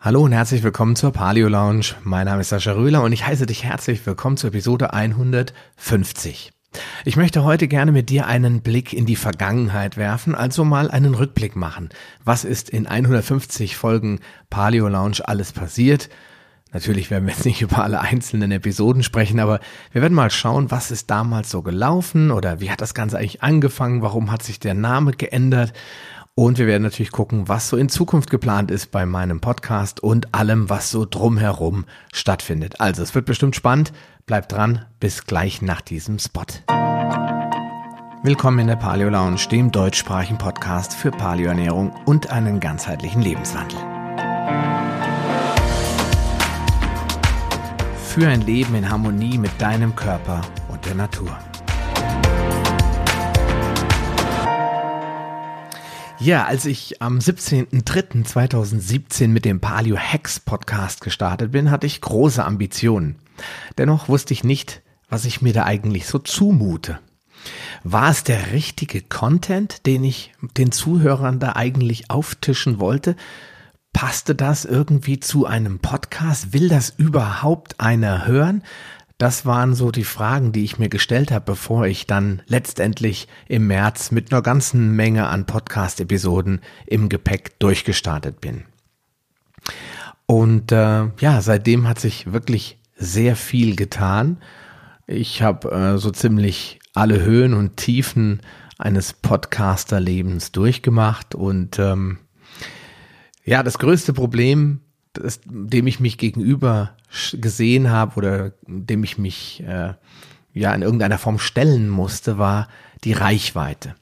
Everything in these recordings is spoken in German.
Hallo und herzlich willkommen zur Paleo Lounge. Mein Name ist Sascha Röhler und ich heiße dich herzlich willkommen zur Episode 150. Ich möchte heute gerne mit dir einen Blick in die Vergangenheit werfen, also mal einen Rückblick machen. Was ist in 150 Folgen Paleo Lounge alles passiert? Natürlich werden wir jetzt nicht über alle einzelnen Episoden sprechen, aber wir werden mal schauen, was ist damals so gelaufen oder wie hat das Ganze eigentlich angefangen, warum hat sich der Name geändert und wir werden natürlich gucken, was so in Zukunft geplant ist bei meinem Podcast und allem, was so drumherum stattfindet. Also, es wird bestimmt spannend. Bleibt dran. Bis gleich nach diesem Spot. Willkommen in der Paleo Lounge, dem deutschsprachigen Podcast für Paleoernährung und einen ganzheitlichen Lebenswandel. Für ein Leben in Harmonie mit deinem Körper und der Natur. Ja, als ich am 17.03.2017 mit dem Paleo Hacks Podcast gestartet bin, hatte ich große Ambitionen. Dennoch wusste ich nicht, was ich mir da eigentlich so zumute. War es der richtige Content, den ich den Zuhörern da eigentlich auftischen wollte? Passte das irgendwie zu einem Podcast? Will das überhaupt einer hören? Das waren so die Fragen, die ich mir gestellt habe, bevor ich dann letztendlich im März mit einer ganzen Menge an Podcast-Episoden im Gepäck durchgestartet bin. Und äh, ja, seitdem hat sich wirklich sehr viel getan. Ich habe äh, so ziemlich alle Höhen und Tiefen eines Podcaster-Lebens durchgemacht und ähm, ja, das größte Problem das, dem ich mich gegenüber gesehen habe oder dem ich mich äh, ja in irgendeiner Form stellen musste, war die Reichweite.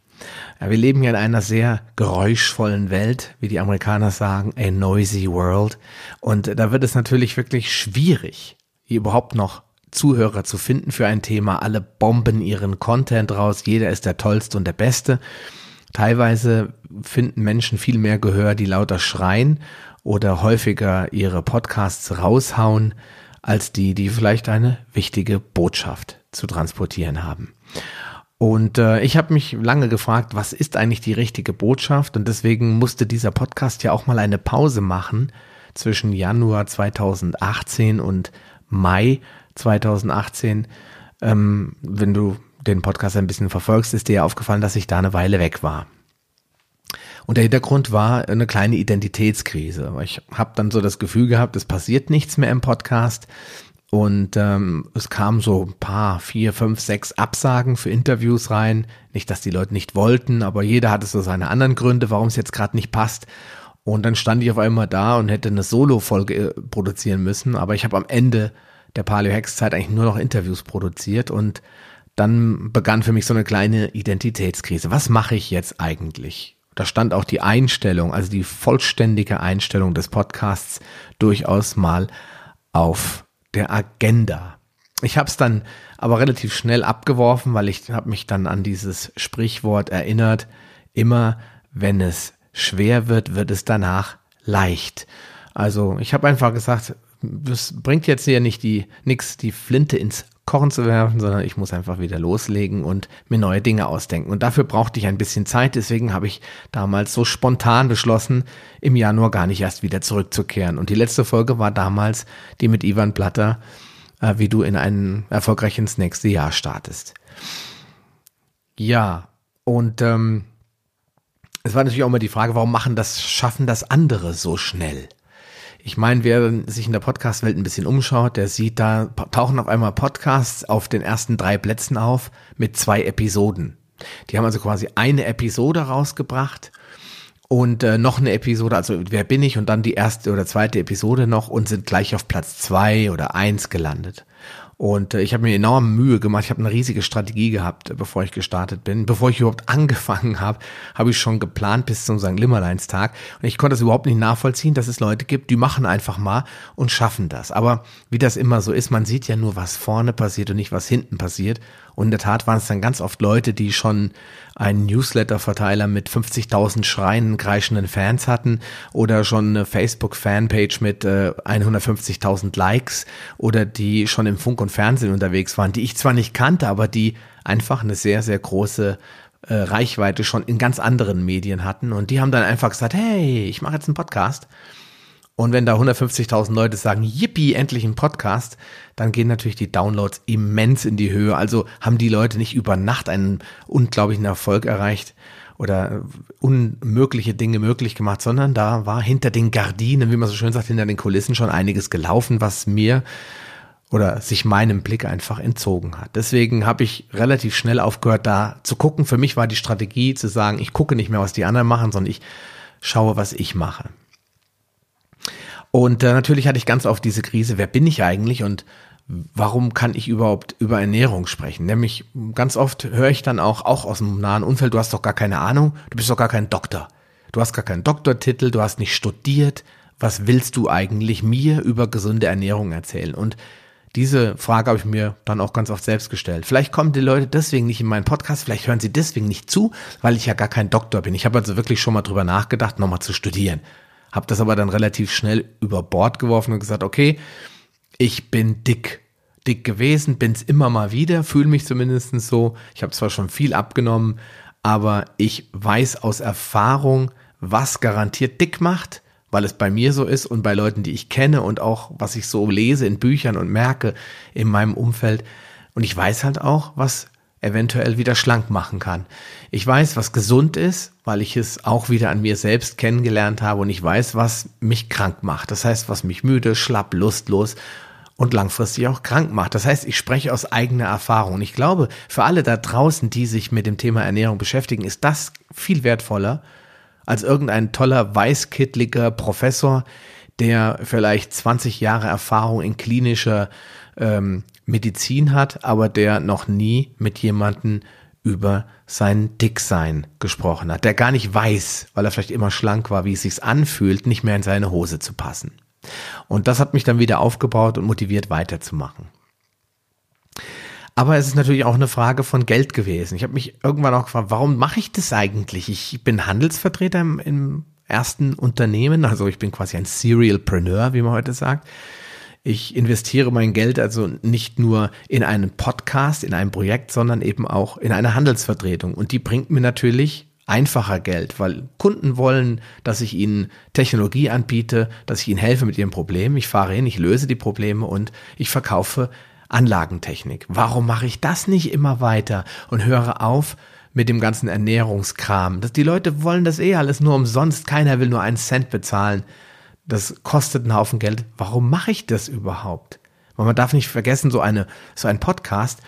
Ja, wir leben ja in einer sehr geräuschvollen Welt, wie die Amerikaner sagen, a noisy world. Und da wird es natürlich wirklich schwierig, überhaupt noch Zuhörer zu finden für ein Thema. Alle bomben ihren Content raus, jeder ist der Tollste und der Beste. Teilweise finden Menschen viel mehr Gehör, die lauter schreien oder häufiger ihre Podcasts raushauen, als die, die vielleicht eine wichtige Botschaft zu transportieren haben. Und äh, ich habe mich lange gefragt, was ist eigentlich die richtige Botschaft? Und deswegen musste dieser Podcast ja auch mal eine Pause machen zwischen Januar 2018 und Mai 2018. Ähm, wenn du den Podcast ein bisschen verfolgst, ist dir ja aufgefallen, dass ich da eine Weile weg war. Und der Hintergrund war eine kleine Identitätskrise. Ich habe dann so das Gefühl gehabt, es passiert nichts mehr im Podcast. Und ähm, es kamen so ein paar, vier, fünf, sechs Absagen für Interviews rein. Nicht, dass die Leute nicht wollten, aber jeder hatte so seine anderen Gründe, warum es jetzt gerade nicht passt. Und dann stand ich auf einmal da und hätte eine Solo-Folge äh, produzieren müssen. Aber ich habe am Ende der Paleo Hex Zeit eigentlich nur noch Interviews produziert und dann begann für mich so eine kleine Identitätskrise. Was mache ich jetzt eigentlich? Da stand auch die Einstellung, also die vollständige Einstellung des Podcasts durchaus mal auf der Agenda. Ich habe es dann aber relativ schnell abgeworfen, weil ich habe mich dann an dieses Sprichwort erinnert, immer wenn es schwer wird, wird es danach leicht. Also ich habe einfach gesagt, das bringt jetzt hier nicht die nix die Flinte ins Kochen zu werfen, sondern ich muss einfach wieder loslegen und mir neue Dinge ausdenken. Und dafür brauchte ich ein bisschen Zeit. Deswegen habe ich damals so spontan beschlossen, im Januar gar nicht erst wieder zurückzukehren. Und die letzte Folge war damals die mit Ivan Platter, äh, wie du in ein erfolgreich ins nächste Jahr startest. Ja, und ähm, es war natürlich auch immer die Frage, warum machen das, schaffen das andere so schnell? Ich meine, wer sich in der Podcast-Welt ein bisschen umschaut, der sieht, da tauchen auf einmal Podcasts auf den ersten drei Plätzen auf mit zwei Episoden. Die haben also quasi eine Episode rausgebracht und äh, noch eine Episode, also wer bin ich und dann die erste oder zweite Episode noch und sind gleich auf Platz zwei oder eins gelandet. Und äh, ich habe mir enorm Mühe gemacht. Ich habe eine riesige Strategie gehabt, äh, bevor ich gestartet bin. Bevor ich überhaupt angefangen habe, habe ich schon geplant bis zum St. Limmerleins-Tag. Und ich konnte es überhaupt nicht nachvollziehen, dass es Leute gibt, die machen einfach mal und schaffen das. Aber wie das immer so ist, man sieht ja nur, was vorne passiert und nicht, was hinten passiert. Und in der Tat waren es dann ganz oft Leute, die schon einen Newsletter-Verteiler mit 50.000 schreienden, kreischenden Fans hatten oder schon eine Facebook-Fanpage mit äh, 150.000 Likes oder die schon im Funk und Fernsehen unterwegs waren, die ich zwar nicht kannte, aber die einfach eine sehr, sehr große äh, Reichweite schon in ganz anderen Medien hatten. Und die haben dann einfach gesagt, hey, ich mache jetzt einen Podcast Und wenn da 150.000 Leute sagen, yippie, endlich ein Podcast, dann gehen natürlich die Downloads immens in die Höhe. Also haben die Leute nicht über Nacht einen unglaublichen Erfolg erreicht oder unmögliche Dinge möglich gemacht, sondern da war hinter den Gardinen, wie man so schön sagt, hinter den Kulissen schon einiges gelaufen, was mir oder sich meinem Blick einfach entzogen hat. Deswegen habe ich relativ schnell aufgehört, da zu gucken. Für mich war die Strategie zu sagen, ich gucke nicht mehr, was die anderen machen, sondern ich schaue, was ich mache. Und äh, natürlich hatte ich ganz oft diese Krise, wer bin ich eigentlich und warum kann ich überhaupt über Ernährung sprechen? Nämlich ganz oft höre ich dann auch, auch aus dem nahen Umfeld, du hast doch gar keine Ahnung, du bist doch gar kein Doktor. Du hast gar keinen Doktortitel, du hast nicht studiert. Was willst du eigentlich mir über gesunde Ernährung erzählen? Und diese Frage habe ich mir dann auch ganz oft selbst gestellt. Vielleicht kommen die Leute deswegen nicht in meinen Podcast, vielleicht hören sie deswegen nicht zu, weil ich ja gar kein Doktor bin. Ich habe also wirklich schon mal drüber nachgedacht, nochmal zu studieren. Habe das aber dann relativ schnell über Bord geworfen und gesagt, okay, ich bin dick. Dick gewesen, bin's immer mal wieder, fühle mich zumindest so. Ich habe zwar schon viel abgenommen, aber ich weiß aus Erfahrung, was garantiert dick macht weil es bei mir so ist und bei Leuten, die ich kenne und auch was ich so lese in Büchern und merke in meinem Umfeld. Und ich weiß halt auch, was eventuell wieder schlank machen kann. Ich weiß, was gesund ist, weil ich es auch wieder an mir selbst kennengelernt habe und ich weiß, was mich krank macht. Das heißt, was mich müde, schlapp, lustlos und langfristig auch krank macht. Das heißt, ich spreche aus eigener Erfahrung. Und ich glaube, für alle da draußen, die sich mit dem Thema Ernährung beschäftigen, ist das viel wertvoller, als irgendein toller weißkittliger Professor, der vielleicht 20 Jahre Erfahrung in klinischer ähm, Medizin hat, aber der noch nie mit jemanden über sein Dicksein gesprochen hat, der gar nicht weiß, weil er vielleicht immer schlank war, wie es sich anfühlt, nicht mehr in seine Hose zu passen. Und das hat mich dann wieder aufgebaut und motiviert weiterzumachen. Aber es ist natürlich auch eine Frage von Geld gewesen. Ich habe mich irgendwann auch gefragt, warum mache ich das eigentlich? Ich bin Handelsvertreter im, im ersten Unternehmen, also ich bin quasi ein Serialpreneur, wie man heute sagt. Ich investiere mein Geld also nicht nur in einen Podcast, in ein Projekt, sondern eben auch in eine Handelsvertretung. Und die bringt mir natürlich einfacher Geld, weil Kunden wollen, dass ich ihnen Technologie anbiete, dass ich ihnen helfe mit ihren Problemen. Ich fahre hin, ich löse die Probleme und ich verkaufe Anlagentechnik. Warum mache ich das nicht immer weiter und höre auf mit dem ganzen Ernährungskram? Das, die Leute wollen das eh alles nur umsonst. Keiner will nur einen Cent bezahlen. Das kostet einen Haufen Geld. Warum mache ich das überhaupt? Weil man darf nicht vergessen, so eine, so ein Podcast,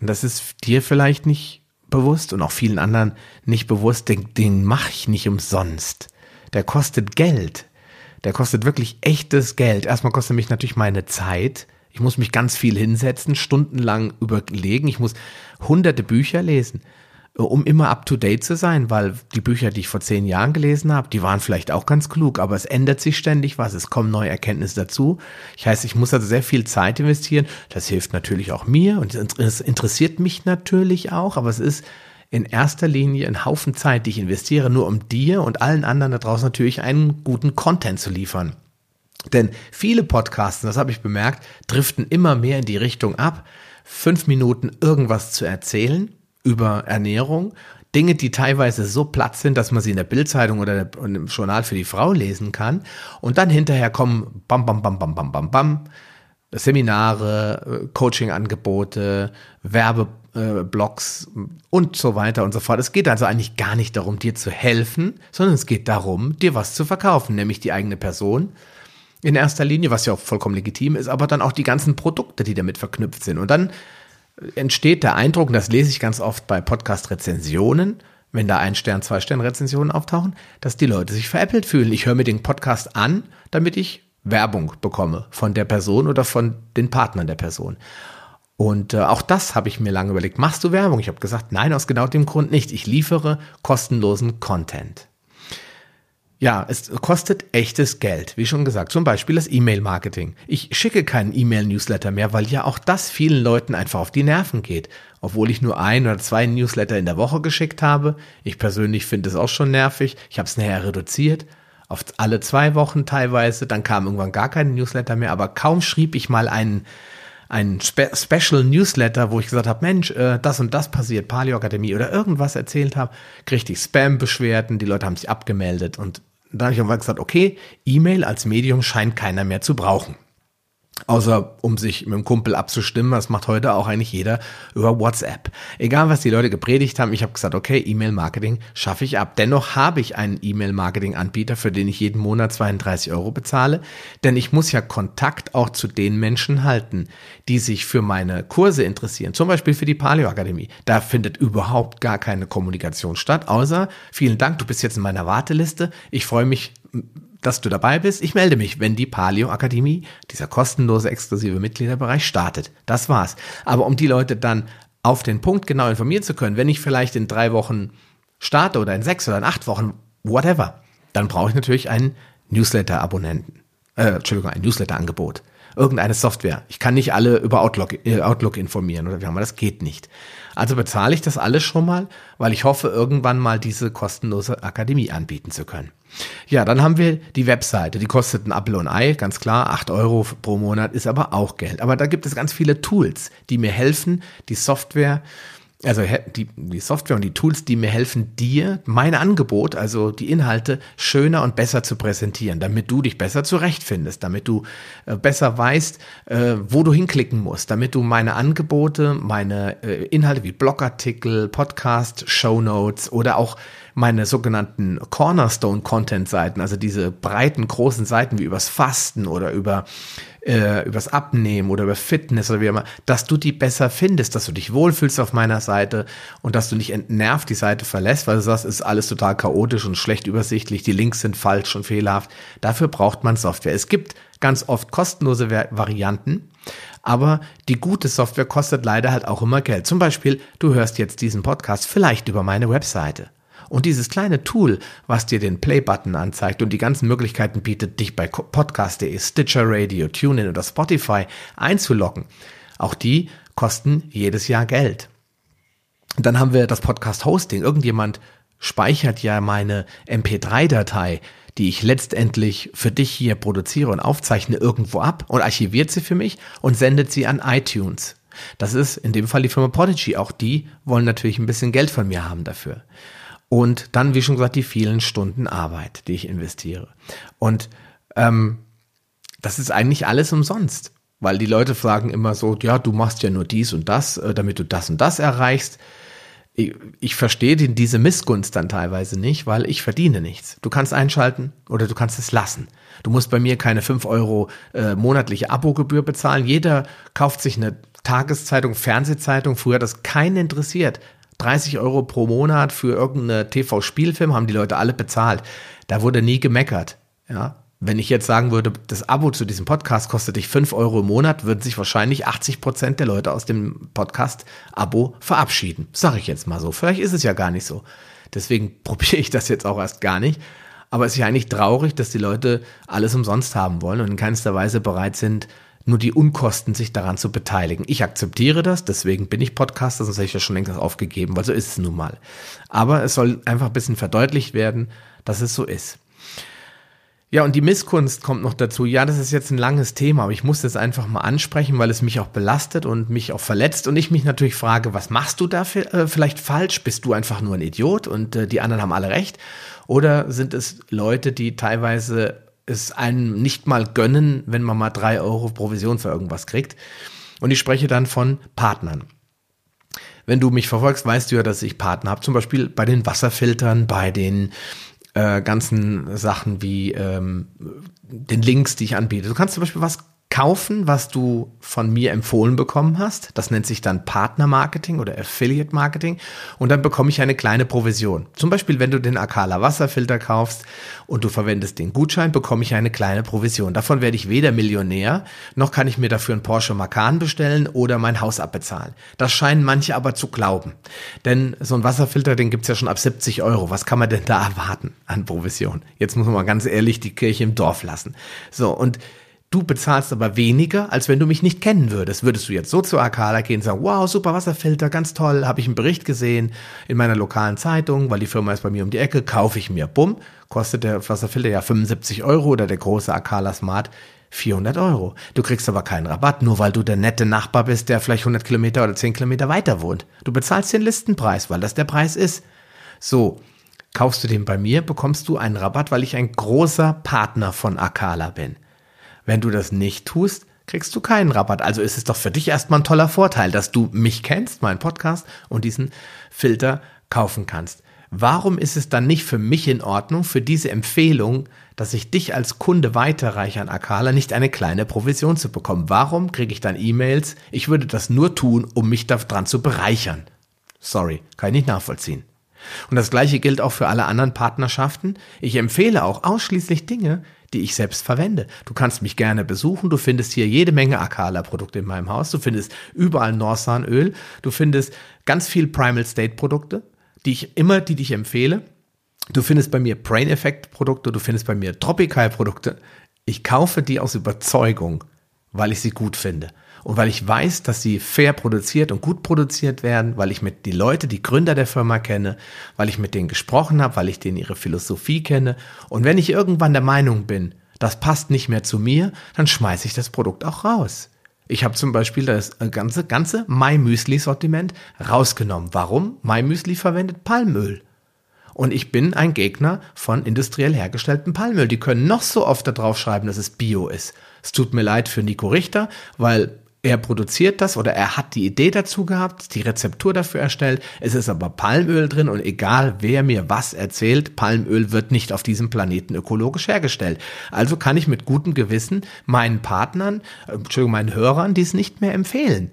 das ist dir vielleicht nicht bewusst und auch vielen anderen nicht bewusst, den, den mache ich nicht umsonst. Der kostet Geld. Der kostet wirklich echtes Geld. Erstmal kostet mich natürlich meine Zeit, ich muss mich ganz viel hinsetzen, stundenlang überlegen. Ich muss hunderte Bücher lesen, um immer up to date zu sein, weil die Bücher, die ich vor zehn Jahren gelesen habe, die waren vielleicht auch ganz klug, aber es ändert sich ständig was. Es kommen neue Erkenntnisse dazu. Ich heißt, ich muss also sehr viel Zeit investieren. Das hilft natürlich auch mir und es interessiert mich natürlich auch, aber es ist in erster Linie ein Haufen Zeit, die ich investiere, nur um dir und allen anderen da draußen natürlich einen guten Content zu liefern. Denn viele Podcasts, das habe ich bemerkt, driften immer mehr in die Richtung ab, fünf Minuten irgendwas zu erzählen über Ernährung. Dinge, die teilweise so platt sind, dass man sie in der Bildzeitung oder im Journal für die Frau lesen kann. Und dann hinterher kommen bam, bam, bam, bam, bam, bam, bam. Seminare, äh, Coaching-Angebote, Werbeblogs und so weiter und so fort. Es geht also eigentlich gar nicht darum, dir zu helfen, sondern es geht darum, dir was zu verkaufen, nämlich die eigene Person in erster Linie, was ja auch vollkommen legitim ist, aber dann auch die ganzen Produkte, die damit verknüpft sind. Und dann entsteht der Eindruck, und das lese ich ganz oft bei Podcast-Rezensionen, wenn da ein Stern, zwei Stern-Rezensionen auftauchen, dass die Leute sich veräppelt fühlen. Ich höre mir den Podcast an, damit ich Werbung bekomme von der Person oder von den Partnern der Person. Und äh, auch das habe ich mir lange überlegt. Machst du Werbung? Ich habe gesagt, nein, aus genau dem Grund nicht. Ich liefere kostenlosen Content. Ja, es kostet echtes Geld, wie schon gesagt. Zum Beispiel das E-Mail-Marketing. Ich schicke keinen E-Mail-Newsletter mehr, weil ja auch das vielen Leuten einfach auf die Nerven geht. Obwohl ich nur ein oder zwei Newsletter in der Woche geschickt habe. Ich persönlich finde es auch schon nervig. Ich habe es nachher reduziert auf alle zwei Wochen teilweise. Dann kam irgendwann gar kein Newsletter mehr. Aber kaum schrieb ich mal einen ein Spe Special Newsletter, wo ich gesagt habe, Mensch, äh, das und das passiert, Paleo Akademie oder irgendwas erzählt habe, kriegte ich Spam-Beschwerden, die Leute haben sich abgemeldet und da habe ich irgendwann gesagt, okay, E-Mail als Medium scheint keiner mehr zu brauchen. Außer um sich mit dem Kumpel abzustimmen, das macht heute auch eigentlich jeder über WhatsApp. Egal, was die Leute gepredigt haben, ich habe gesagt, okay, E-Mail-Marketing schaffe ich ab. Dennoch habe ich einen E-Mail-Marketing-Anbieter, für den ich jeden Monat 32 Euro bezahle, denn ich muss ja Kontakt auch zu den Menschen halten, die sich für meine Kurse interessieren, zum Beispiel für die Paleo Akademie. Da findet überhaupt gar keine Kommunikation statt, außer vielen Dank, du bist jetzt in meiner Warteliste. Ich freue mich dass du dabei bist. Ich melde mich, wenn die Paleo Akademie, dieser kostenlose exklusive Mitgliederbereich startet. Das war's. Aber um die Leute dann auf den Punkt genau informieren zu können, wenn ich vielleicht in drei Wochen starte oder in sechs oder in acht Wochen, whatever, dann brauche ich natürlich einen Newsletter-Abonnenten. Äh, Entschuldigung, ein Newsletter-Angebot. Irgendeine Software. Ich kann nicht alle über Outlook, äh, Outlook informieren oder wie auch immer, das geht nicht. Also bezahle ich das alles schon mal, weil ich hoffe, irgendwann mal diese kostenlose Akademie anbieten zu können. Ja, dann haben wir die Webseite, die kostet ein Apple und Ei, ganz klar, acht Euro pro Monat ist aber auch Geld. Aber da gibt es ganz viele Tools, die mir helfen, die Software also die, die Software und die Tools, die mir helfen, dir mein Angebot, also die Inhalte, schöner und besser zu präsentieren, damit du dich besser zurechtfindest, damit du äh, besser weißt, äh, wo du hinklicken musst, damit du meine Angebote, meine äh, Inhalte wie Blogartikel, Podcast, Show Notes oder auch meine sogenannten Cornerstone-Content-Seiten, also diese breiten, großen Seiten wie übers Fasten oder über äh, übers Abnehmen oder über Fitness oder wie immer, dass du die besser findest, dass du dich wohlfühlst auf meiner Seite und dass du nicht entnervt die Seite verlässt, weil du sagst, ist alles total chaotisch und schlecht übersichtlich, die Links sind falsch und fehlerhaft. Dafür braucht man Software. Es gibt ganz oft kostenlose Varianten, aber die gute Software kostet leider halt auch immer Geld. Zum Beispiel, du hörst jetzt diesen Podcast vielleicht über meine Webseite. Und dieses kleine Tool, was dir den Play-Button anzeigt und die ganzen Möglichkeiten bietet, dich bei Podcast.de, Stitcher Radio, TuneIn oder Spotify einzuloggen, auch die kosten jedes Jahr Geld. Dann haben wir das Podcast-Hosting. Irgendjemand speichert ja meine MP3-Datei, die ich letztendlich für dich hier produziere und aufzeichne, irgendwo ab und archiviert sie für mich und sendet sie an iTunes. Das ist in dem Fall die Firma Prodigy. Auch die wollen natürlich ein bisschen Geld von mir haben dafür. Und dann, wie schon gesagt, die vielen Stunden Arbeit, die ich investiere. Und ähm, das ist eigentlich alles umsonst. Weil die Leute fragen immer so, ja, du machst ja nur dies und das, äh, damit du das und das erreichst. Ich, ich verstehe diese Missgunst dann teilweise nicht, weil ich verdiene nichts. Du kannst einschalten oder du kannst es lassen. Du musst bei mir keine fünf Euro äh, monatliche Abogebühr bezahlen. Jeder kauft sich eine Tageszeitung, Fernsehzeitung. Früher hat das keinen interessiert. 30 Euro pro Monat für irgendeine TV-Spielfilm haben die Leute alle bezahlt. Da wurde nie gemeckert. Ja, wenn ich jetzt sagen würde, das Abo zu diesem Podcast kostet dich 5 Euro im Monat, würden sich wahrscheinlich 80 Prozent der Leute aus dem Podcast-Abo verabschieden. Sag ich jetzt mal so. Vielleicht ist es ja gar nicht so. Deswegen probiere ich das jetzt auch erst gar nicht. Aber es ist ja eigentlich traurig, dass die Leute alles umsonst haben wollen und in keinster Weise bereit sind, nur die Unkosten, sich daran zu beteiligen. Ich akzeptiere das, deswegen bin ich Podcaster, sonst hätte ich ja schon längst aufgegeben, weil so ist es nun mal. Aber es soll einfach ein bisschen verdeutlicht werden, dass es so ist. Ja, und die Misskunst kommt noch dazu. Ja, das ist jetzt ein langes Thema, aber ich muss das einfach mal ansprechen, weil es mich auch belastet und mich auch verletzt. Und ich mich natürlich frage, was machst du da äh, vielleicht falsch? Bist du einfach nur ein Idiot und äh, die anderen haben alle recht? Oder sind es Leute, die teilweise es einem nicht mal gönnen, wenn man mal drei Euro Provision für irgendwas kriegt. Und ich spreche dann von Partnern. Wenn du mich verfolgst, weißt du ja, dass ich Partner habe, zum Beispiel bei den Wasserfiltern, bei den äh, ganzen Sachen wie ähm, den Links, die ich anbiete. Du kannst zum Beispiel was kaufen, was du von mir empfohlen bekommen hast. Das nennt sich dann Partnermarketing oder Affiliate Marketing. Und dann bekomme ich eine kleine Provision. Zum Beispiel, wenn du den Akala Wasserfilter kaufst und du verwendest den Gutschein, bekomme ich eine kleine Provision. Davon werde ich weder Millionär, noch kann ich mir dafür einen Porsche Macan bestellen oder mein Haus abbezahlen. Das scheinen manche aber zu glauben. Denn so ein Wasserfilter, den gibt's ja schon ab 70 Euro. Was kann man denn da erwarten an Provision? Jetzt muss man mal ganz ehrlich die Kirche im Dorf lassen. So, und Du bezahlst aber weniger, als wenn du mich nicht kennen würdest. Würdest du jetzt so zu Akala gehen und sagen, wow, super Wasserfilter, ganz toll, habe ich einen Bericht gesehen in meiner lokalen Zeitung, weil die Firma ist bei mir um die Ecke, kaufe ich mir. Bumm, kostet der Wasserfilter ja 75 Euro oder der große Akala Smart 400 Euro. Du kriegst aber keinen Rabatt, nur weil du der nette Nachbar bist, der vielleicht 100 Kilometer oder 10 Kilometer weiter wohnt. Du bezahlst den Listenpreis, weil das der Preis ist. So, Kaufst du den bei mir, bekommst du einen Rabatt, weil ich ein großer Partner von Akala bin. Wenn du das nicht tust, kriegst du keinen Rabatt. Also ist es doch für dich erstmal ein toller Vorteil, dass du mich kennst, meinen Podcast und diesen Filter kaufen kannst. Warum ist es dann nicht für mich in Ordnung, für diese Empfehlung, dass ich dich als Kunde weiterreiche an Akala, nicht eine kleine Provision zu bekommen? Warum kriege ich dann E-Mails? Ich würde das nur tun, um mich daran zu bereichern. Sorry, kann ich nicht nachvollziehen. Und das gleiche gilt auch für alle anderen Partnerschaften. Ich empfehle auch ausschließlich Dinge, die ich selbst verwende. Du kannst mich gerne besuchen. Du findest hier jede Menge Akala-Produkte in meinem Haus. Du findest überall Norsan-Öl. Du findest ganz viel Primal State-Produkte, die ich immer, die dich empfehle. Du findest bei mir Brain Effect Produkte. Du findest bei mir Tropical Produkte. Ich kaufe die aus Überzeugung, weil ich sie gut finde. Und weil ich weiß, dass sie fair produziert und gut produziert werden, weil ich mit die Leute, die Gründer der Firma kenne, weil ich mit denen gesprochen habe, weil ich denen ihre Philosophie kenne. Und wenn ich irgendwann der Meinung bin, das passt nicht mehr zu mir, dann schmeiße ich das Produkt auch raus. Ich habe zum Beispiel das ganze, ganze My Müsli Sortiment rausgenommen. Warum? My Müsli verwendet Palmöl. Und ich bin ein Gegner von industriell hergestelltem Palmöl. Die können noch so oft da drauf schreiben, dass es Bio ist. Es tut mir leid für Nico Richter, weil er produziert das oder er hat die Idee dazu gehabt, die Rezeptur dafür erstellt. Es ist aber Palmöl drin und egal wer mir was erzählt, Palmöl wird nicht auf diesem Planeten ökologisch hergestellt. Also kann ich mit gutem Gewissen meinen Partnern, äh, Entschuldigung, meinen Hörern dies nicht mehr empfehlen.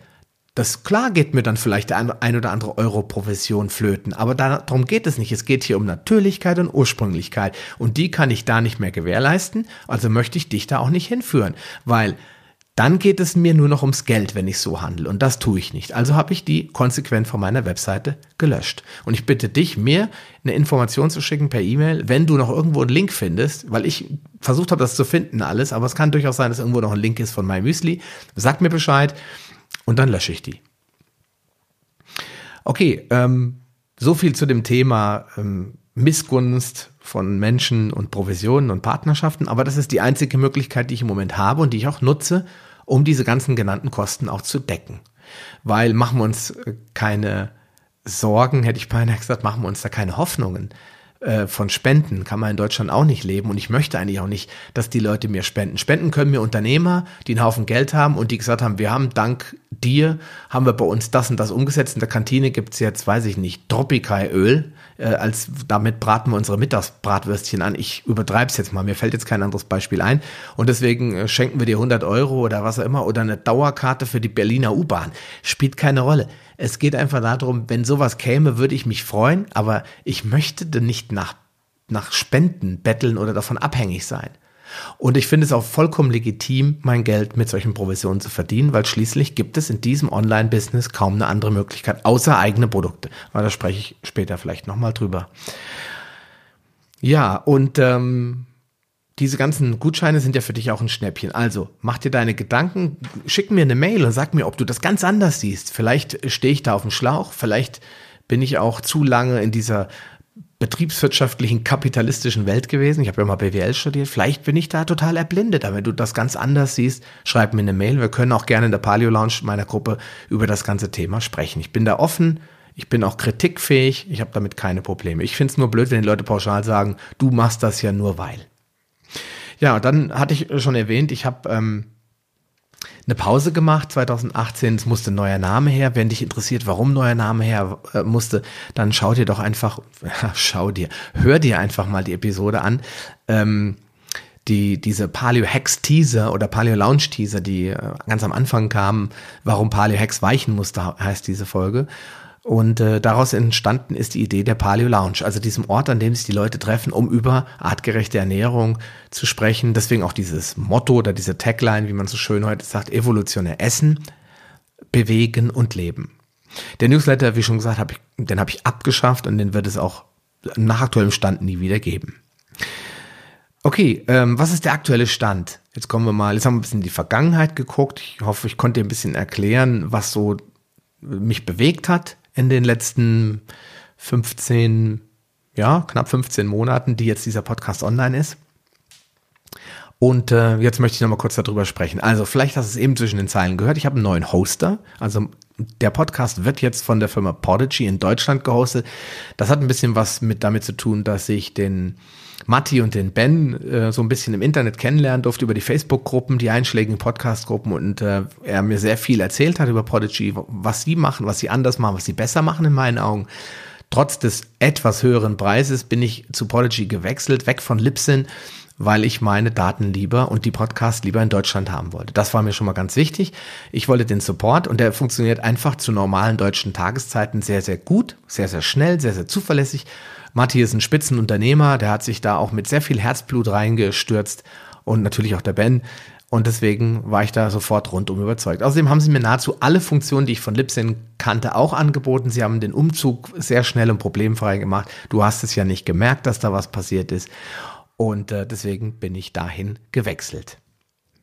Das klar geht mir dann vielleicht der ein oder andere Euro Provision flöten, aber darum geht es nicht. Es geht hier um Natürlichkeit und Ursprünglichkeit und die kann ich da nicht mehr gewährleisten, also möchte ich dich da auch nicht hinführen, weil dann geht es mir nur noch ums Geld, wenn ich so handle. Und das tue ich nicht. Also habe ich die konsequent von meiner Webseite gelöscht. Und ich bitte dich, mir eine Information zu schicken per E-Mail, wenn du noch irgendwo einen Link findest, weil ich versucht habe, das zu finden alles, aber es kann durchaus sein, dass irgendwo noch ein Link ist von MyMüsli. Sag mir Bescheid und dann lösche ich die. Okay, ähm, so viel zu dem Thema ähm, Missgunst von Menschen und Provisionen und Partnerschaften, aber das ist die einzige Möglichkeit, die ich im Moment habe und die ich auch nutze, um diese ganzen genannten Kosten auch zu decken. Weil machen wir uns äh, keine Sorgen, hätte ich beinahe gesagt, machen wir uns da keine Hoffnungen. Äh, von Spenden kann man in Deutschland auch nicht leben und ich möchte eigentlich auch nicht, dass die Leute mir spenden. Spenden können mir Unternehmer, die einen Haufen Geld haben und die gesagt haben, wir haben dank dir, haben wir bei uns das und das umgesetzt. In der Kantine gibt's jetzt, weiß ich nicht, Tropikai-Öl, äh, als damit braten wir unsere Mittagsbratwürstchen an. Ich übertreibe es jetzt mal, mir fällt jetzt kein anderes Beispiel ein. Und deswegen äh, schenken wir dir 100 Euro oder was auch immer oder eine Dauerkarte für die Berliner U-Bahn. Spielt keine Rolle. Es geht einfach darum, wenn sowas käme, würde ich mich freuen, aber ich möchte denn nicht nach, nach Spenden betteln oder davon abhängig sein. Und ich finde es auch vollkommen legitim, mein Geld mit solchen Provisionen zu verdienen, weil schließlich gibt es in diesem Online-Business kaum eine andere Möglichkeit, außer eigene Produkte. Aber da spreche ich später vielleicht nochmal drüber. Ja, und ähm, diese ganzen Gutscheine sind ja für dich auch ein Schnäppchen. Also mach dir deine Gedanken, schick mir eine Mail und sag mir, ob du das ganz anders siehst. Vielleicht stehe ich da auf dem Schlauch, vielleicht bin ich auch zu lange in dieser betriebswirtschaftlichen, kapitalistischen Welt gewesen. Ich habe ja mal BWL studiert. Vielleicht bin ich da total erblindet. Aber wenn du das ganz anders siehst, schreib mir eine Mail. Wir können auch gerne in der Paleo Lounge meiner Gruppe über das ganze Thema sprechen. Ich bin da offen. Ich bin auch kritikfähig. Ich habe damit keine Probleme. Ich finde es nur blöd, wenn die Leute pauschal sagen, du machst das ja nur weil. Ja, dann hatte ich schon erwähnt, ich habe ähm, eine Pause gemacht 2018. Es musste ein neuer Name her. Wenn dich interessiert, warum neuer Name her äh, musste, dann schau dir doch einfach, schau dir, hör dir einfach mal die Episode an. Ähm, die, diese Paleo Hex Teaser oder Paleo Lounge Teaser, die äh, ganz am Anfang kamen, warum Paleo Hex weichen musste, heißt diese Folge. Und äh, daraus entstanden ist die Idee der Paleo Lounge, also diesem Ort, an dem sich die Leute treffen, um über artgerechte Ernährung zu sprechen. Deswegen auch dieses Motto oder diese Tagline, wie man so schön heute sagt, evolutionär essen, bewegen und leben. Der Newsletter, wie schon gesagt, hab ich, den habe ich abgeschafft und den wird es auch nach aktuellem Stand nie wieder geben. Okay, ähm, was ist der aktuelle Stand? Jetzt kommen wir mal, jetzt haben wir ein bisschen in die Vergangenheit geguckt. Ich hoffe, ich konnte dir ein bisschen erklären, was so mich bewegt hat in den letzten 15, ja, knapp 15 Monaten, die jetzt dieser Podcast online ist. Und äh, jetzt möchte ich noch mal kurz darüber sprechen. Also vielleicht hast du es eben zwischen den Zeilen gehört. Ich habe einen neuen Hoster. Also Der Podcast wird jetzt von der Firma Podigy in Deutschland gehostet. Das hat ein bisschen was mit damit zu tun, dass ich den Matti und den Ben äh, so ein bisschen im Internet kennenlernen durfte über die Facebook-Gruppen, die einschlägigen Podcast-Gruppen und äh, er mir sehr viel erzählt hat über Prodigy, was sie machen, was sie anders machen, was sie besser machen in meinen Augen. Trotz des etwas höheren Preises bin ich zu Prodigy gewechselt, weg von Libsyn, weil ich meine Daten lieber und die Podcasts lieber in Deutschland haben wollte. Das war mir schon mal ganz wichtig. Ich wollte den Support und der funktioniert einfach zu normalen deutschen Tageszeiten sehr, sehr gut, sehr, sehr schnell, sehr, sehr zuverlässig Matti ist ein Spitzenunternehmer, der hat sich da auch mit sehr viel Herzblut reingestürzt und natürlich auch der Ben. Und deswegen war ich da sofort rundum überzeugt. Außerdem haben sie mir nahezu alle Funktionen, die ich von Libsyn kannte, auch angeboten. Sie haben den Umzug sehr schnell und problemfrei gemacht. Du hast es ja nicht gemerkt, dass da was passiert ist. Und äh, deswegen bin ich dahin gewechselt.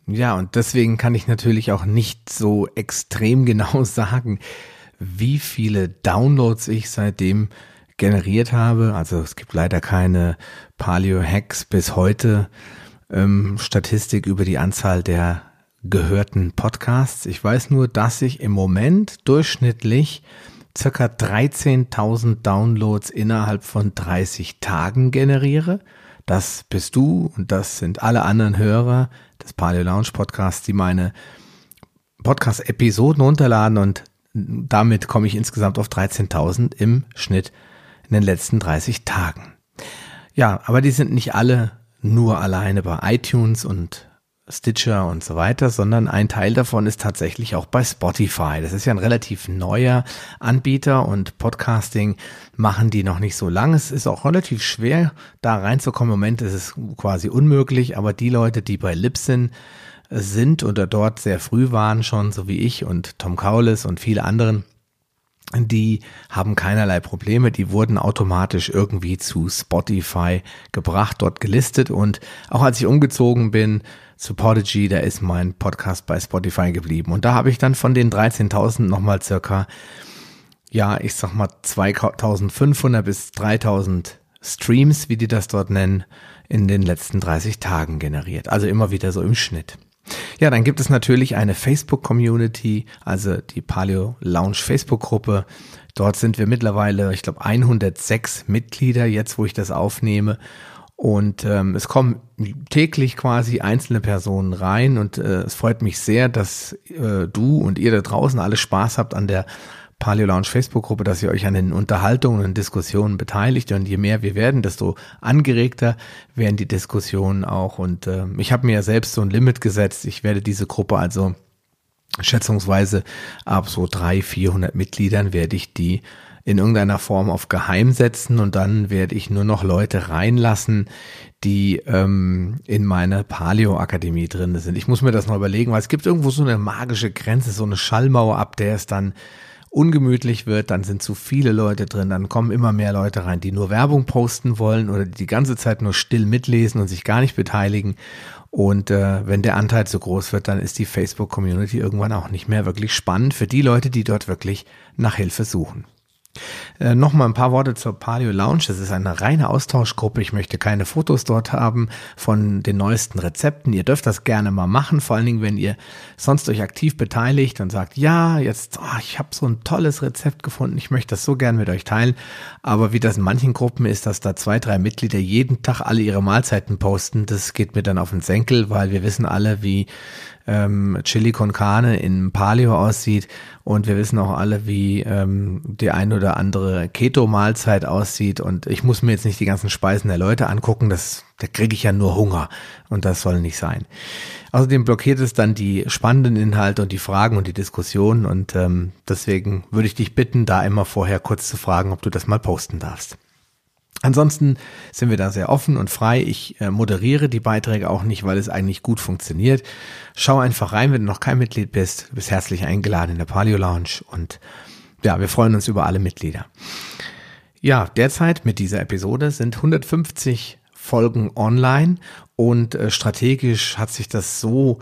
Ja, und deswegen kann ich natürlich auch nicht so extrem genau sagen, wie viele Downloads ich seitdem generiert habe. Also es gibt leider keine Paleo-Hacks bis heute ähm, Statistik über die Anzahl der gehörten Podcasts. Ich weiß nur, dass ich im Moment durchschnittlich circa 13.000 Downloads innerhalb von 30 Tagen generiere. Das bist du und das sind alle anderen Hörer des Paleo Lounge Podcasts, die meine Podcast-Episoden runterladen und damit komme ich insgesamt auf 13.000 im Schnitt in den letzten 30 Tagen. Ja, aber die sind nicht alle nur alleine bei iTunes und Stitcher und so weiter, sondern ein Teil davon ist tatsächlich auch bei Spotify. Das ist ja ein relativ neuer Anbieter und Podcasting machen die noch nicht so lang. Es ist auch relativ schwer, da reinzukommen. Im Moment ist es quasi unmöglich, aber die Leute, die bei Libsyn sind oder dort sehr früh waren schon, so wie ich und Tom Kaulis und viele anderen, die haben keinerlei Probleme, die wurden automatisch irgendwie zu Spotify gebracht, dort gelistet und auch als ich umgezogen bin zu Podigy, da ist mein Podcast bei Spotify geblieben und da habe ich dann von den 13.000 nochmal circa, ja, ich sag mal 2.500 bis 3.000 Streams, wie die das dort nennen, in den letzten 30 Tagen generiert. Also immer wieder so im Schnitt. Ja, dann gibt es natürlich eine Facebook-Community, also die Paleo Lounge Facebook-Gruppe. Dort sind wir mittlerweile, ich glaube, 106 Mitglieder, jetzt wo ich das aufnehme. Und ähm, es kommen täglich quasi einzelne Personen rein und äh, es freut mich sehr, dass äh, du und ihr da draußen alle Spaß habt an der Paleo Lounge Facebook-Gruppe, dass ihr euch an den Unterhaltungen und Diskussionen beteiligt. Und je mehr wir werden, desto angeregter werden die Diskussionen auch. Und äh, ich habe mir ja selbst so ein Limit gesetzt. Ich werde diese Gruppe also schätzungsweise ab so drei, vierhundert Mitgliedern werde ich die in irgendeiner Form auf Geheim setzen und dann werde ich nur noch Leute reinlassen, die ähm, in meiner Paleo-Akademie drin sind. Ich muss mir das noch überlegen, weil es gibt irgendwo so eine magische Grenze, so eine Schallmauer, ab der es dann ungemütlich wird, dann sind zu viele Leute drin, dann kommen immer mehr Leute rein, die nur Werbung posten wollen oder die die ganze Zeit nur still mitlesen und sich gar nicht beteiligen. Und äh, wenn der Anteil zu groß wird, dann ist die Facebook-Community irgendwann auch nicht mehr wirklich spannend für die Leute, die dort wirklich nach Hilfe suchen. Äh, Nochmal ein paar Worte zur Paleo Lounge. Das ist eine reine Austauschgruppe. Ich möchte keine Fotos dort haben von den neuesten Rezepten. Ihr dürft das gerne mal machen, vor allen Dingen, wenn ihr sonst euch aktiv beteiligt und sagt, ja, jetzt, oh, ich habe so ein tolles Rezept gefunden, ich möchte das so gern mit euch teilen. Aber wie das in manchen Gruppen ist, dass da zwei, drei Mitglieder jeden Tag alle ihre Mahlzeiten posten, das geht mir dann auf den Senkel, weil wir wissen alle, wie ähm, Chili con Carne in Paleo aussieht. Und wir wissen auch alle, wie ähm, die ein oder andere Keto-Mahlzeit aussieht. Und ich muss mir jetzt nicht die ganzen Speisen der Leute angucken, das, da kriege ich ja nur Hunger. Und das soll nicht sein. Außerdem blockiert es dann die spannenden Inhalte und die Fragen und die Diskussionen. Und ähm, deswegen würde ich dich bitten, da immer vorher kurz zu fragen, ob du das mal posten darfst. Ansonsten sind wir da sehr offen und frei. Ich äh, moderiere die Beiträge auch nicht, weil es eigentlich gut funktioniert. Schau einfach rein, wenn du noch kein Mitglied bist. Du bist herzlich eingeladen in der Paleo Lounge und ja, wir freuen uns über alle Mitglieder. Ja, derzeit mit dieser Episode sind 150 Folgen online und äh, strategisch hat sich das so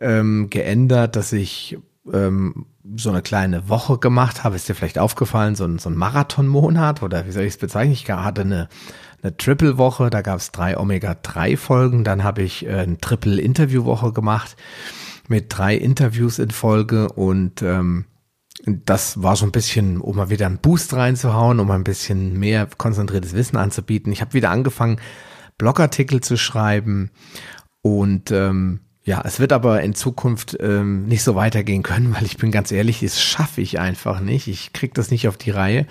ähm, geändert, dass ich ähm, so eine kleine Woche gemacht habe. Ist dir vielleicht aufgefallen, so ein, so ein Marathonmonat oder wie soll ich es bezeichnen? Ich hatte eine, eine Triple-Woche, da gab es drei Omega-3-Folgen. Dann habe ich äh, eine Triple-Interview-Woche gemacht mit drei Interviews in Folge und ähm, das war so ein bisschen, um mal wieder einen Boost reinzuhauen, um ein bisschen mehr konzentriertes Wissen anzubieten. Ich habe wieder angefangen, Blogartikel zu schreiben und ähm, ja, es wird aber in Zukunft ähm, nicht so weitergehen können, weil ich bin ganz ehrlich, das schaffe ich einfach nicht. Ich kriege das nicht auf die Reihe,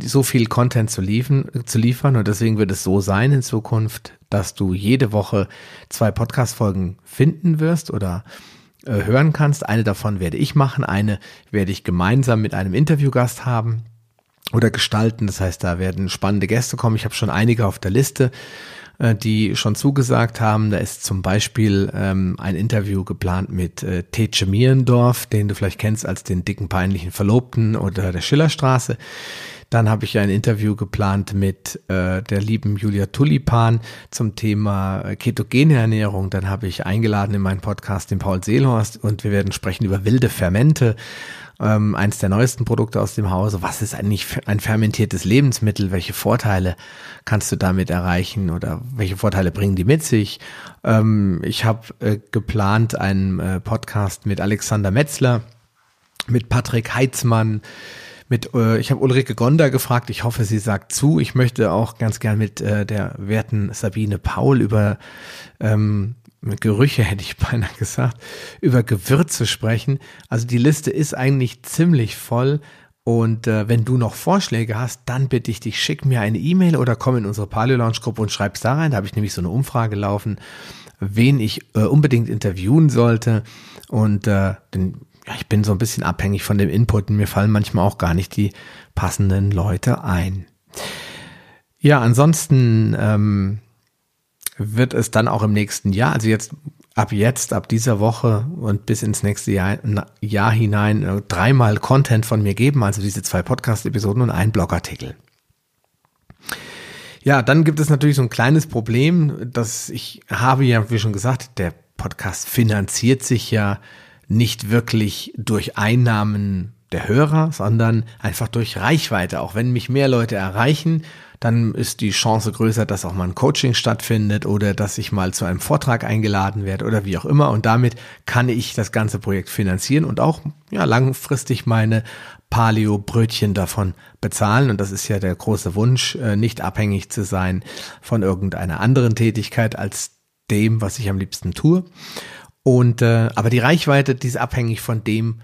so viel Content zu, liefern, zu liefern und deswegen wird es so sein in Zukunft, dass du jede Woche zwei Podcast-Folgen finden wirst oder äh, hören kannst. Eine davon werde ich machen, eine werde ich gemeinsam mit einem Interviewgast haben oder gestalten. Das heißt, da werden spannende Gäste kommen. Ich habe schon einige auf der Liste, äh, die schon zugesagt haben. Da ist zum Beispiel ähm, ein Interview geplant mit äh, Tetsche Mierendorf, den du vielleicht kennst als den dicken peinlichen Verlobten oder der Schillerstraße. Dann habe ich ein Interview geplant mit äh, der lieben Julia Tulipan zum Thema äh, ketogene Ernährung. Dann habe ich eingeladen in meinen Podcast den Paul Seelhorst und wir werden sprechen über wilde Fermente. Ähm, eins der neuesten Produkte aus dem Hause. Was ist eigentlich ein fermentiertes Lebensmittel? Welche Vorteile kannst du damit erreichen oder welche Vorteile bringen die mit sich? Ähm, ich habe äh, geplant einen äh, Podcast mit Alexander Metzler, mit Patrick Heitzmann, mit, äh, ich habe Ulrike Gonder gefragt, ich hoffe, sie sagt zu. Ich möchte auch ganz gern mit äh, der werten Sabine Paul über ähm, Gerüche, hätte ich beinahe gesagt, über Gewürze sprechen. Also die Liste ist eigentlich ziemlich voll. Und äh, wenn du noch Vorschläge hast, dann bitte ich dich, schick mir eine E-Mail oder komm in unsere Paleo Lounge Gruppe und schreib's da rein. Da habe ich nämlich so eine Umfrage laufen, wen ich äh, unbedingt interviewen sollte. Und äh, den ja, ich bin so ein bisschen abhängig von dem Input und mir fallen manchmal auch gar nicht die passenden Leute ein. Ja, ansonsten ähm, wird es dann auch im nächsten Jahr, also jetzt ab jetzt, ab dieser Woche und bis ins nächste Jahr, Jahr hinein äh, dreimal Content von mir geben, also diese zwei Podcast-Episoden und ein Blogartikel. Ja, dann gibt es natürlich so ein kleines Problem, dass ich habe ja, wie schon gesagt, der Podcast finanziert sich ja nicht wirklich durch Einnahmen der Hörer, sondern einfach durch Reichweite. Auch wenn mich mehr Leute erreichen, dann ist die Chance größer, dass auch mal ein Coaching stattfindet oder dass ich mal zu einem Vortrag eingeladen werde oder wie auch immer. Und damit kann ich das ganze Projekt finanzieren und auch ja, langfristig meine Paleo-Brötchen davon bezahlen. Und das ist ja der große Wunsch, äh, nicht abhängig zu sein von irgendeiner anderen Tätigkeit als dem, was ich am liebsten tue. Und äh, aber die Reichweite, die ist abhängig von dem,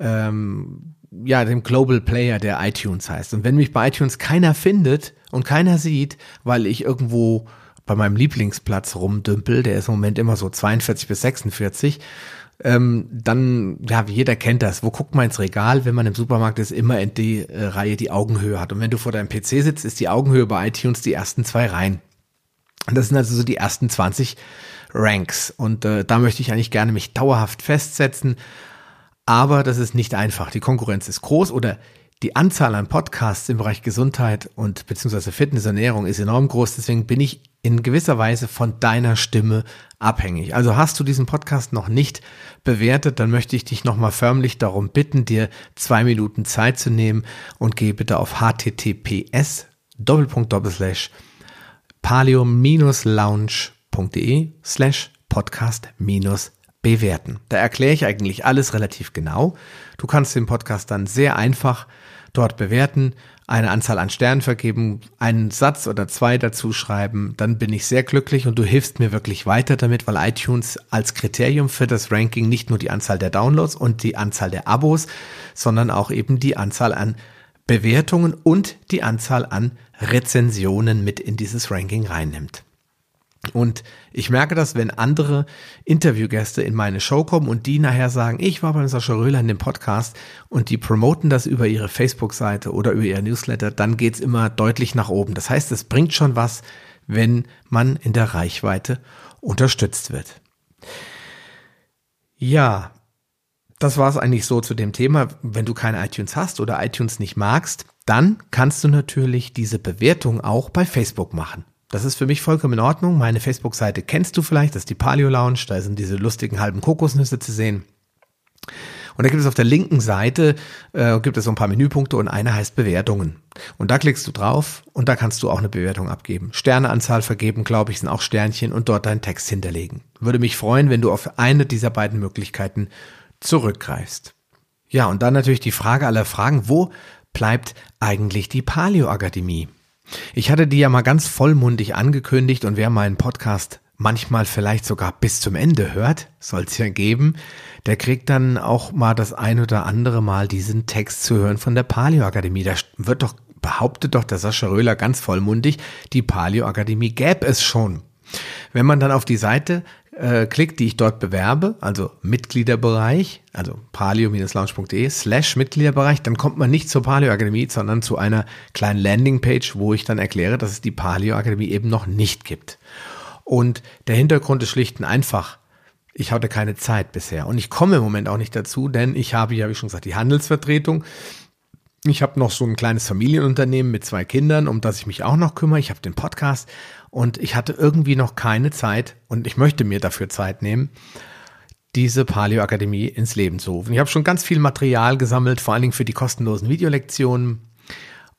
ähm, ja, dem Global Player, der iTunes heißt. Und wenn mich bei iTunes keiner findet und keiner sieht, weil ich irgendwo bei meinem Lieblingsplatz rumdümpel, der ist im Moment immer so 42 bis 46, ähm, dann, ja, jeder kennt das, wo guckt man ins Regal, wenn man im Supermarkt ist, immer in die äh, Reihe die Augenhöhe hat. Und wenn du vor deinem PC sitzt, ist die Augenhöhe bei iTunes die ersten zwei Reihen. Und das sind also so die ersten 20 Ranks. Und äh, da möchte ich eigentlich gerne mich dauerhaft festsetzen. Aber das ist nicht einfach. Die Konkurrenz ist groß oder die Anzahl an Podcasts im Bereich Gesundheit und beziehungsweise Fitness, Ernährung ist enorm groß. Deswegen bin ich in gewisser Weise von deiner Stimme abhängig. Also hast du diesen Podcast noch nicht bewertet, dann möchte ich dich nochmal förmlich darum bitten, dir zwei Minuten Zeit zu nehmen und geh bitte auf https Doppelpunkt Doppelslash paleo-lounge www.de slash podcast minus bewerten. Da erkläre ich eigentlich alles relativ genau. Du kannst den Podcast dann sehr einfach dort bewerten, eine Anzahl an Sternen vergeben, einen Satz oder zwei dazu schreiben, dann bin ich sehr glücklich und du hilfst mir wirklich weiter damit, weil iTunes als Kriterium für das Ranking nicht nur die Anzahl der Downloads und die Anzahl der Abos, sondern auch eben die Anzahl an Bewertungen und die Anzahl an Rezensionen mit in dieses Ranking reinnimmt. Und ich merke das, wenn andere Interviewgäste in meine Show kommen und die nachher sagen, ich war beim Sascha Röhler in dem Podcast und die promoten das über ihre Facebook-Seite oder über ihr Newsletter, dann geht's immer deutlich nach oben. Das heißt, es bringt schon was, wenn man in der Reichweite unterstützt wird. Ja, das war es eigentlich so zu dem Thema. Wenn du keine iTunes hast oder iTunes nicht magst, dann kannst du natürlich diese Bewertung auch bei Facebook machen. Das ist für mich vollkommen in Ordnung. Meine Facebook-Seite kennst du vielleicht, das ist die Paleo Lounge, da sind diese lustigen halben Kokosnüsse zu sehen. Und da gibt es auf der linken Seite äh, gibt es so ein paar Menüpunkte und eine heißt Bewertungen. Und da klickst du drauf und da kannst du auch eine Bewertung abgeben. Sterneanzahl vergeben, glaube ich, sind auch Sternchen und dort deinen Text hinterlegen. Würde mich freuen, wenn du auf eine dieser beiden Möglichkeiten zurückgreifst. Ja, und dann natürlich die Frage aller Fragen, wo bleibt eigentlich die Paleo-Akademie? Ich hatte die ja mal ganz vollmundig angekündigt und wer meinen Podcast manchmal vielleicht sogar bis zum Ende hört, soll es ja geben, der kriegt dann auch mal das ein oder andere Mal diesen Text zu hören von der Paleo-Akademie. Da wird doch, behauptet doch der Sascha Röhler ganz vollmundig, die Paleo-Akademie gäbe es schon. Wenn man dann auf die Seite äh, klickt, die ich dort bewerbe, also Mitgliederbereich, also palio-lounge.de slash Mitgliederbereich, dann kommt man nicht zur Palio Akademie, sondern zu einer kleinen Landingpage, wo ich dann erkläre, dass es die Palio Akademie eben noch nicht gibt. Und der Hintergrund ist schlicht und einfach. Ich hatte keine Zeit bisher und ich komme im Moment auch nicht dazu, denn ich habe ja, wie schon gesagt, die Handelsvertretung. Ich habe noch so ein kleines Familienunternehmen mit zwei Kindern, um das ich mich auch noch kümmere. Ich habe den Podcast und ich hatte irgendwie noch keine Zeit und ich möchte mir dafür Zeit nehmen, diese Paleo Akademie ins Leben zu rufen. Ich habe schon ganz viel Material gesammelt, vor allen Dingen für die kostenlosen Videolektionen.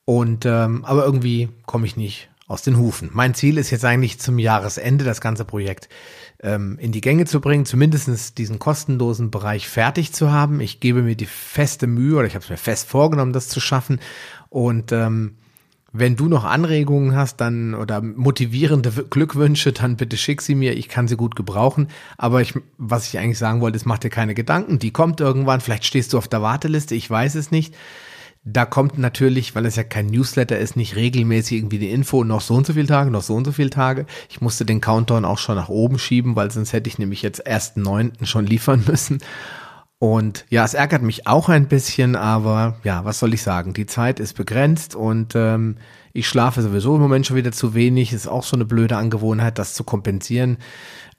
Und ähm, aber irgendwie komme ich nicht aus den Hufen. Mein Ziel ist jetzt eigentlich zum Jahresende das ganze Projekt ähm, in die Gänge zu bringen, zumindest diesen kostenlosen Bereich fertig zu haben. Ich gebe mir die feste Mühe oder ich habe es mir fest vorgenommen, das zu schaffen. Und ähm, wenn du noch Anregungen hast, dann oder motivierende Glückwünsche, dann bitte schick sie mir. Ich kann sie gut gebrauchen. Aber ich, was ich eigentlich sagen wollte, ist, mach dir keine Gedanken. Die kommt irgendwann. Vielleicht stehst du auf der Warteliste. Ich weiß es nicht. Da kommt natürlich, weil es ja kein Newsletter ist, nicht regelmäßig irgendwie die Info, noch so und so viele Tage, noch so und so viele Tage. Ich musste den Countdown auch schon nach oben schieben, weil sonst hätte ich nämlich jetzt erst neunten schon liefern müssen. Und ja, es ärgert mich auch ein bisschen, aber ja, was soll ich sagen? Die Zeit ist begrenzt und ähm, ich schlafe sowieso im Moment schon wieder zu wenig. Ist auch so eine blöde Angewohnheit, das zu kompensieren.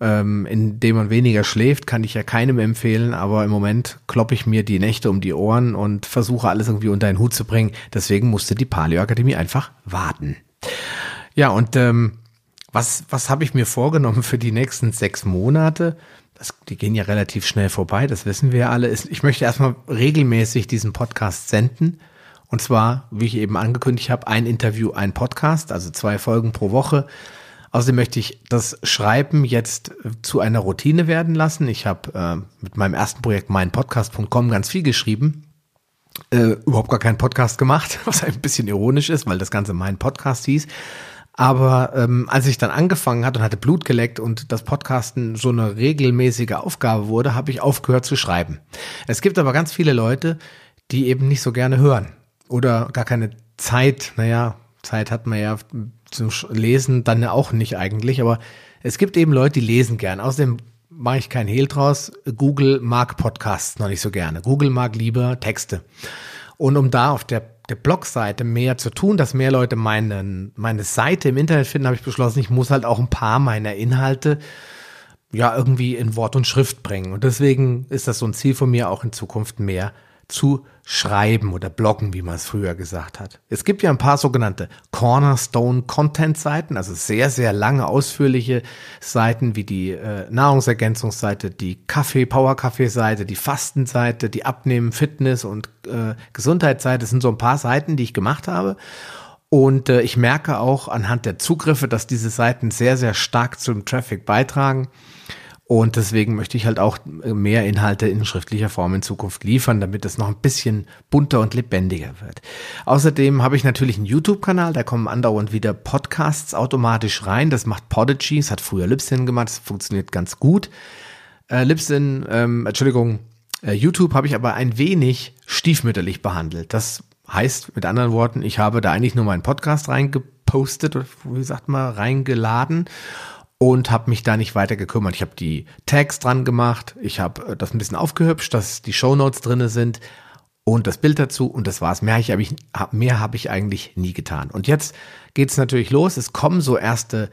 Ähm, indem man weniger schläft, kann ich ja keinem empfehlen, aber im Moment kloppe ich mir die Nächte um die Ohren und versuche alles irgendwie unter einen Hut zu bringen. Deswegen musste die Paleo Akademie einfach warten. Ja, und ähm, was, was habe ich mir vorgenommen für die nächsten sechs Monate? Das, die gehen ja relativ schnell vorbei, das wissen wir alle. Ich möchte erstmal regelmäßig diesen Podcast senden. Und zwar, wie ich eben angekündigt habe, ein Interview, ein Podcast, also zwei Folgen pro Woche. Außerdem möchte ich das Schreiben jetzt zu einer Routine werden lassen. Ich habe äh, mit meinem ersten Projekt meinpodcast.com ganz viel geschrieben. Äh, überhaupt gar keinen Podcast gemacht, was ein bisschen ironisch ist, weil das Ganze mein Podcast hieß. Aber ähm, als ich dann angefangen hatte und hatte Blut geleckt und das Podcasten so eine regelmäßige Aufgabe wurde, habe ich aufgehört zu schreiben. Es gibt aber ganz viele Leute, die eben nicht so gerne hören oder gar keine Zeit. Naja, Zeit hat man ja zum Lesen dann auch nicht eigentlich, aber es gibt eben Leute, die lesen gern. Außerdem mache ich kein Hehl draus. Google mag Podcasts noch nicht so gerne. Google mag lieber Texte. Und um da auf der der Blogseite mehr zu tun, dass mehr Leute meinen, meine Seite im Internet finden, habe ich beschlossen, ich muss halt auch ein paar meiner Inhalte ja irgendwie in Wort und Schrift bringen. Und deswegen ist das so ein Ziel von mir, auch in Zukunft mehr zu schreiben oder bloggen, wie man es früher gesagt hat. Es gibt ja ein paar sogenannte Cornerstone Content Seiten, also sehr, sehr lange, ausführliche Seiten wie die äh, Nahrungsergänzungsseite, die Kaffee, Power Kaffee Seite, die Fastenseite, die Abnehmen, Fitness und äh, Gesundheitsseite. Das sind so ein paar Seiten, die ich gemacht habe. Und äh, ich merke auch anhand der Zugriffe, dass diese Seiten sehr, sehr stark zum Traffic beitragen. Und deswegen möchte ich halt auch mehr Inhalte in schriftlicher Form in Zukunft liefern, damit es noch ein bisschen bunter und lebendiger wird. Außerdem habe ich natürlich einen YouTube-Kanal, da kommen andauernd wieder Podcasts automatisch rein. Das macht Podigy, das hat früher Libsyn gemacht, das funktioniert ganz gut. Äh, Libsyn, ähm, Entschuldigung, äh, YouTube habe ich aber ein wenig stiefmütterlich behandelt. Das heißt mit anderen Worten, ich habe da eigentlich nur meinen Podcast reingepostet, oder wie sagt man, reingeladen und habe mich da nicht weiter gekümmert. Ich habe die Tags dran gemacht, ich habe äh, das ein bisschen aufgehübscht, dass die Show Notes drinne sind und das Bild dazu und das war's. Mehr, ich, hab ich, mehr habe ich eigentlich nie getan. Und jetzt geht's natürlich los. Es kommen so erste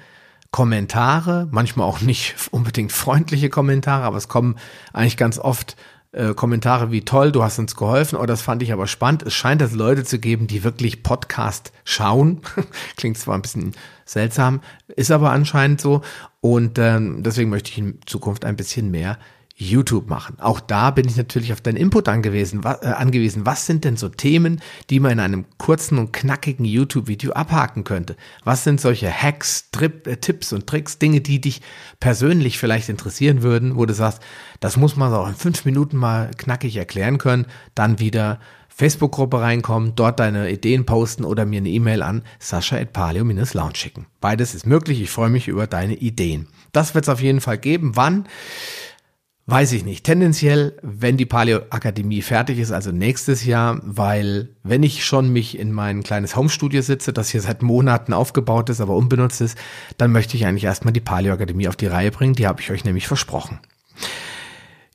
Kommentare, manchmal auch nicht unbedingt freundliche Kommentare, aber es kommen eigentlich ganz oft äh, Kommentare wie toll, du hast uns geholfen, oh, das fand ich aber spannend. Es scheint es Leute zu geben, die wirklich Podcast schauen. Klingt zwar ein bisschen seltsam, ist aber anscheinend so. Und ähm, deswegen möchte ich in Zukunft ein bisschen mehr YouTube machen. Auch da bin ich natürlich auf deinen Input angewiesen. Was, äh, angewiesen. was sind denn so Themen, die man in einem kurzen und knackigen YouTube-Video abhaken könnte? Was sind solche Hacks, Trip, äh, Tipps und Tricks, Dinge, die dich persönlich vielleicht interessieren würden, wo du sagst, das muss man auch in fünf Minuten mal knackig erklären können, dann wieder Facebook-Gruppe reinkommen, dort deine Ideen posten oder mir eine E-Mail an sascha.paleo-lounge schicken. Beides ist möglich. Ich freue mich über deine Ideen. Das wird es auf jeden Fall geben. Wann? Weiß ich nicht. Tendenziell, wenn die Paleo Akademie fertig ist, also nächstes Jahr, weil wenn ich schon mich in mein kleines Homestudio sitze, das hier seit Monaten aufgebaut ist, aber unbenutzt ist, dann möchte ich eigentlich erstmal die Paleo Akademie auf die Reihe bringen. Die habe ich euch nämlich versprochen.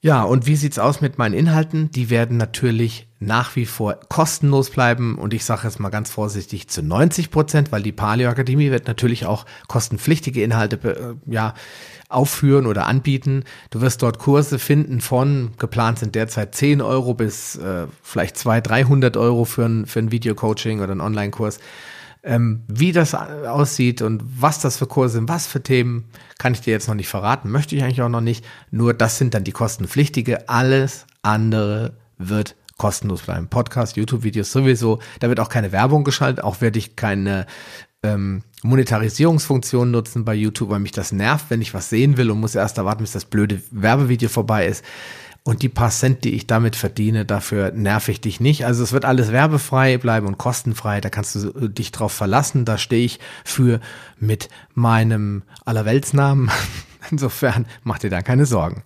Ja, und wie sieht's aus mit meinen Inhalten? Die werden natürlich nach wie vor kostenlos bleiben und ich sage jetzt mal ganz vorsichtig zu 90 Prozent, weil die Paleo Akademie wird natürlich auch kostenpflichtige Inhalte äh, ja aufführen oder anbieten. Du wirst dort Kurse finden von, geplant sind derzeit 10 Euro bis äh, vielleicht 200, 300 Euro für ein, für ein Video-Coaching oder einen Online-Kurs. Ähm, wie das aussieht und was das für Kurse sind, was für Themen, kann ich dir jetzt noch nicht verraten, möchte ich eigentlich auch noch nicht. Nur das sind dann die kostenpflichtige. Alles andere wird kostenlos bleiben. Podcast, YouTube-Videos sowieso. Da wird auch keine Werbung geschaltet. Auch werde ich keine ähm, Monetarisierungsfunktion nutzen bei YouTube, weil mich das nervt, wenn ich was sehen will und muss erst erwarten, bis das blöde Werbevideo vorbei ist. Und die paar Cent, die ich damit verdiene, dafür nerv ich dich nicht. Also es wird alles werbefrei bleiben und kostenfrei. Da kannst du dich drauf verlassen. Da stehe ich für mit meinem Allerweltsnamen. Insofern mach dir da keine Sorgen.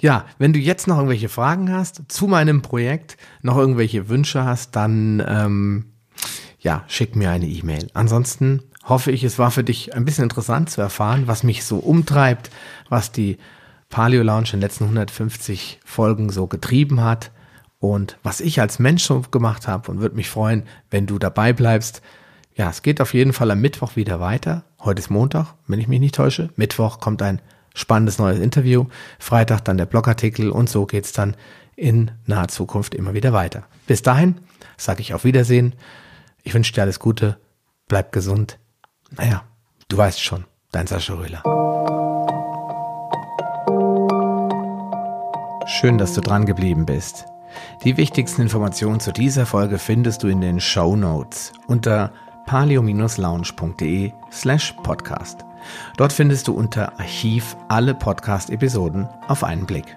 Ja, wenn du jetzt noch irgendwelche Fragen hast zu meinem Projekt, noch irgendwelche Wünsche hast, dann ähm, ja, schick mir eine E-Mail. Ansonsten hoffe ich, es war für dich ein bisschen interessant zu erfahren, was mich so umtreibt, was die Paleo Lounge in den letzten 150 Folgen so getrieben hat und was ich als Mensch so gemacht habe und würde mich freuen, wenn du dabei bleibst. Ja, es geht auf jeden Fall am Mittwoch wieder weiter. Heute ist Montag, wenn ich mich nicht täusche. Mittwoch kommt ein spannendes neues Interview. Freitag dann der Blogartikel und so geht's dann in naher Zukunft immer wieder weiter. Bis dahin sage ich auf Wiedersehen. Ich wünsche dir alles Gute. Bleib gesund. Naja, du weißt schon, dein Sascha Röhler. Schön, dass du dran geblieben bist. Die wichtigsten Informationen zu dieser Folge findest du in den Show Notes unter palio-lounge.de slash podcast. Dort findest du unter Archiv alle Podcast-Episoden auf einen Blick.